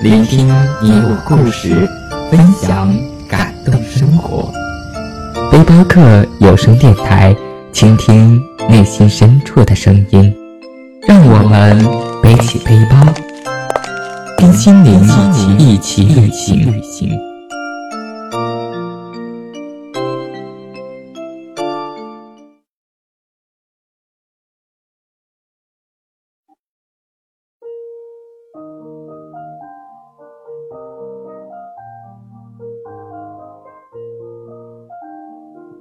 聆听你我故事，分享感动生活。背包客有声电台，倾听内心深处的声音。让我们背起背包，跟心灵一起旅行。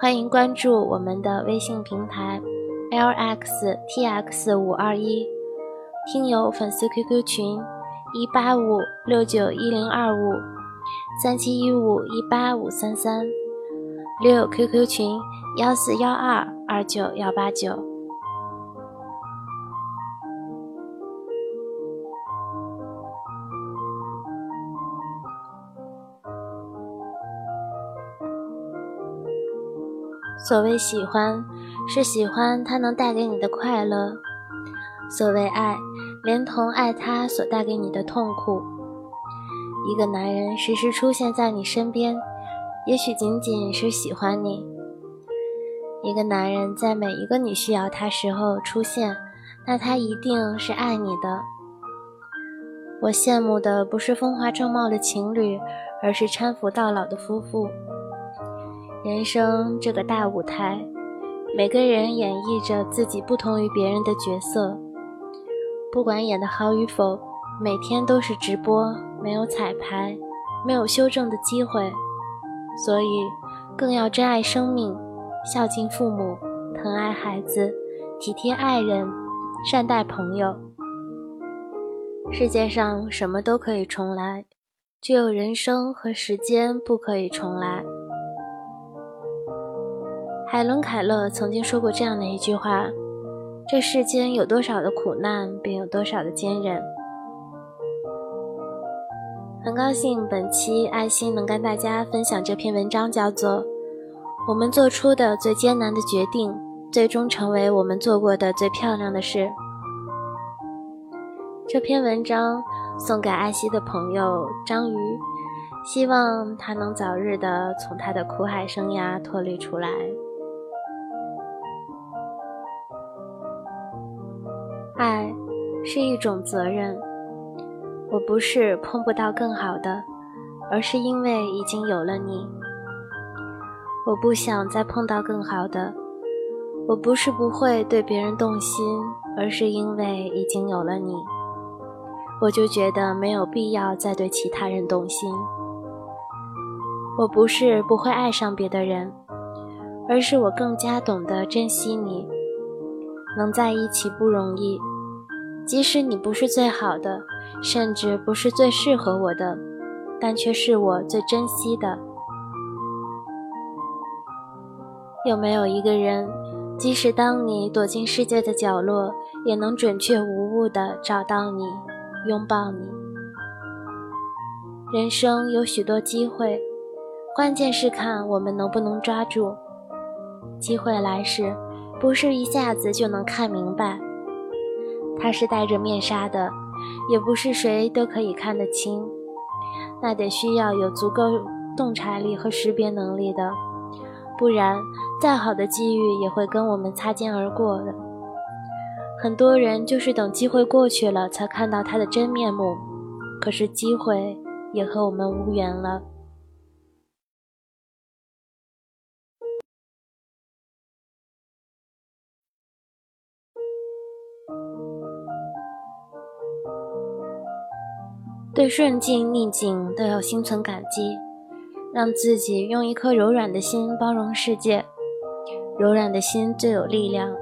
欢迎关注我们的微信平台 lxtx 五二一，听友粉丝 QQ 群一八五六九一零二五三七一五一八五三三六 QQ 群幺四幺二二九幺八九。所谓喜欢，是喜欢他能带给你的快乐；所谓爱，连同爱他所带给你的痛苦。一个男人时时出现在你身边，也许仅仅是喜欢你；一个男人在每一个你需要他时候出现，那他一定是爱你的。我羡慕的不是风华正茂的情侣，而是搀扶到老的夫妇。人生这个大舞台，每个人演绎着自己不同于别人的角色。不管演得好与否，每天都是直播，没有彩排，没有修正的机会，所以更要珍爱生命，孝敬父母，疼爱孩子，体贴爱人，善待朋友。世界上什么都可以重来，只有人生和时间不可以重来。海伦·凯勒曾经说过这样的一句话：“这世间有多少的苦难，便有多少的坚韧。”很高兴本期爱心能跟大家分享这篇文章，叫做《我们做出的最艰难的决定，最终成为我们做过的最漂亮的事》。这篇文章送给爱惜的朋友章鱼，希望他能早日的从他的苦海生涯脱离出来。爱是一种责任，我不是碰不到更好的，而是因为已经有了你。我不想再碰到更好的，我不是不会对别人动心，而是因为已经有了你，我就觉得没有必要再对其他人动心。我不是不会爱上别的人，而是我更加懂得珍惜你，能在一起不容易。即使你不是最好的，甚至不是最适合我的，但却是我最珍惜的。有没有一个人，即使当你躲进世界的角落，也能准确无误地找到你，拥抱你？人生有许多机会，关键是看我们能不能抓住。机会来时，不是一下子就能看明白。他是戴着面纱的，也不是谁都可以看得清，那得需要有足够洞察力和识别能力的，不然再好的机遇也会跟我们擦肩而过的。很多人就是等机会过去了才看到他的真面目，可是机会也和我们无缘了。对顺境逆境都要心存感激，让自己用一颗柔软的心包容世界。柔软的心最有力量。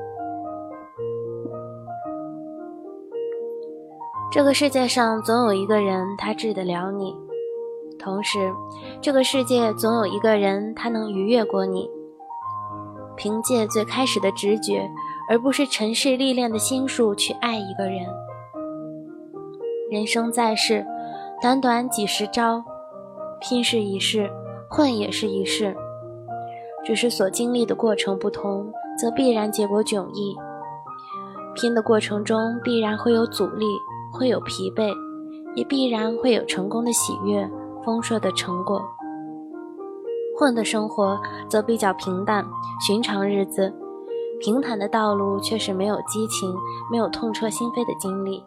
这个世界上总有一个人，他治得了你。同时，这个世界总有一个人，他能逾越过你。凭借最开始的直觉，而不是尘世历练的心术去爱一个人。人生在世，短短几十招，拼是一世，混也是一世，只是所经历的过程不同，则必然结果迥异。拼的过程中必然会有阻力，会有疲惫，也必然会有成功的喜悦、丰硕的成果。混的生活则比较平淡，寻常日子，平坦的道路却是没有激情、没有痛彻心扉的经历。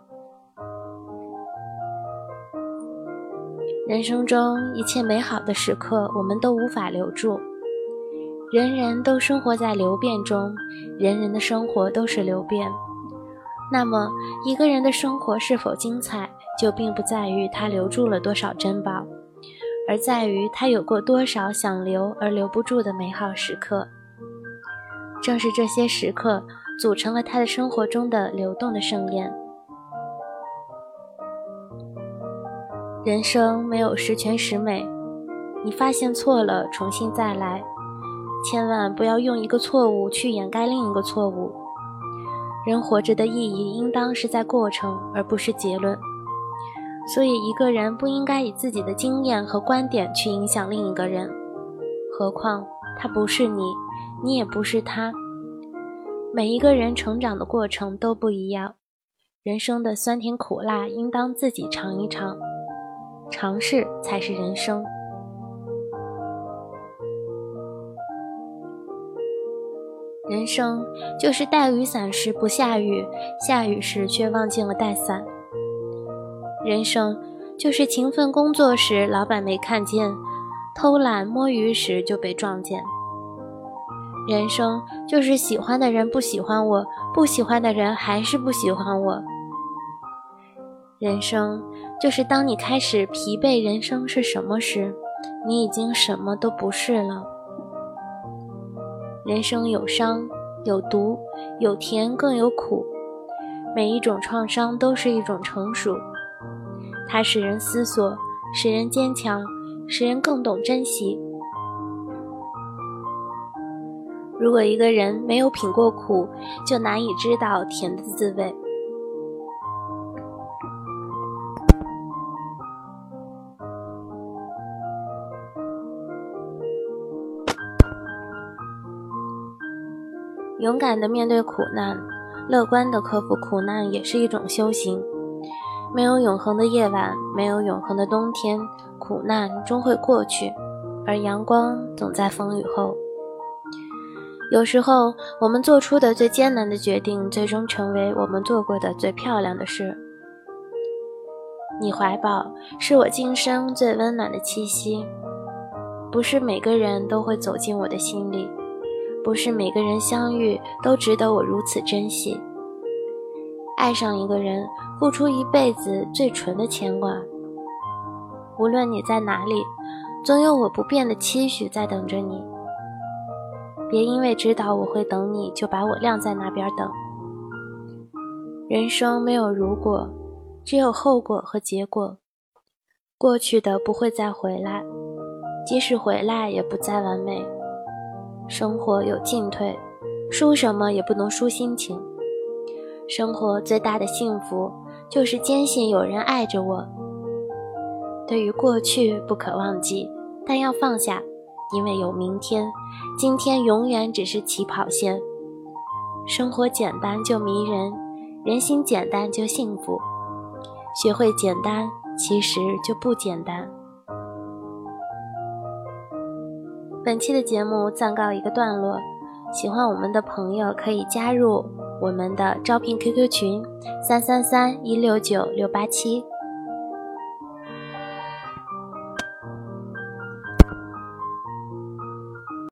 人生中一切美好的时刻，我们都无法留住。人人都生活在流变中，人人的生活都是流变。那么，一个人的生活是否精彩，就并不在于他留住了多少珍宝，而在于他有过多少想留而留不住的美好时刻。正是这些时刻，组成了他的生活中的流动的盛宴。人生没有十全十美，你发现错了，重新再来，千万不要用一个错误去掩盖另一个错误。人活着的意义应当是在过程，而不是结论。所以，一个人不应该以自己的经验和观点去影响另一个人，何况他不是你，你也不是他。每一个人成长的过程都不一样，人生的酸甜苦辣应当自己尝一尝。尝试才是人生。人生就是带雨伞时不下雨，下雨时却忘记了带伞。人生就是勤奋工作时老板没看见，偷懒摸鱼时就被撞见。人生就是喜欢的人不喜欢我，不喜欢的人还是不喜欢我。人生就是当你开始疲惫，人生是什么时，你已经什么都不是了。人生有伤，有毒，有甜，更有苦。每一种创伤都是一种成熟，它使人思索，使人坚强，使人更懂珍惜。如果一个人没有品过苦，就难以知道甜的滋味。勇敢的面对苦难，乐观的克服苦难，也是一种修行。没有永恒的夜晚，没有永恒的冬天，苦难终会过去，而阳光总在风雨后。有时候，我们做出的最艰难的决定，最终成为我们做过的最漂亮的事。你怀抱是我今生最温暖的气息，不是每个人都会走进我的心里。不是每个人相遇都值得我如此珍惜。爱上一个人，付出一辈子最纯的牵挂。无论你在哪里，总有我不变的期许在等着你。别因为知道我会等你，就把我晾在那边等。人生没有如果，只有后果和结果。过去的不会再回来，即使回来，也不再完美。生活有进退，输什么也不能输心情。生活最大的幸福，就是坚信有人爱着我。对于过去不可忘记，但要放下，因为有明天。今天永远只是起跑线。生活简单就迷人，人心简单就幸福。学会简单，其实就不简单。本期的节目暂告一个段落，喜欢我们的朋友可以加入我们的招聘 QQ 群：三三三一六九六八七。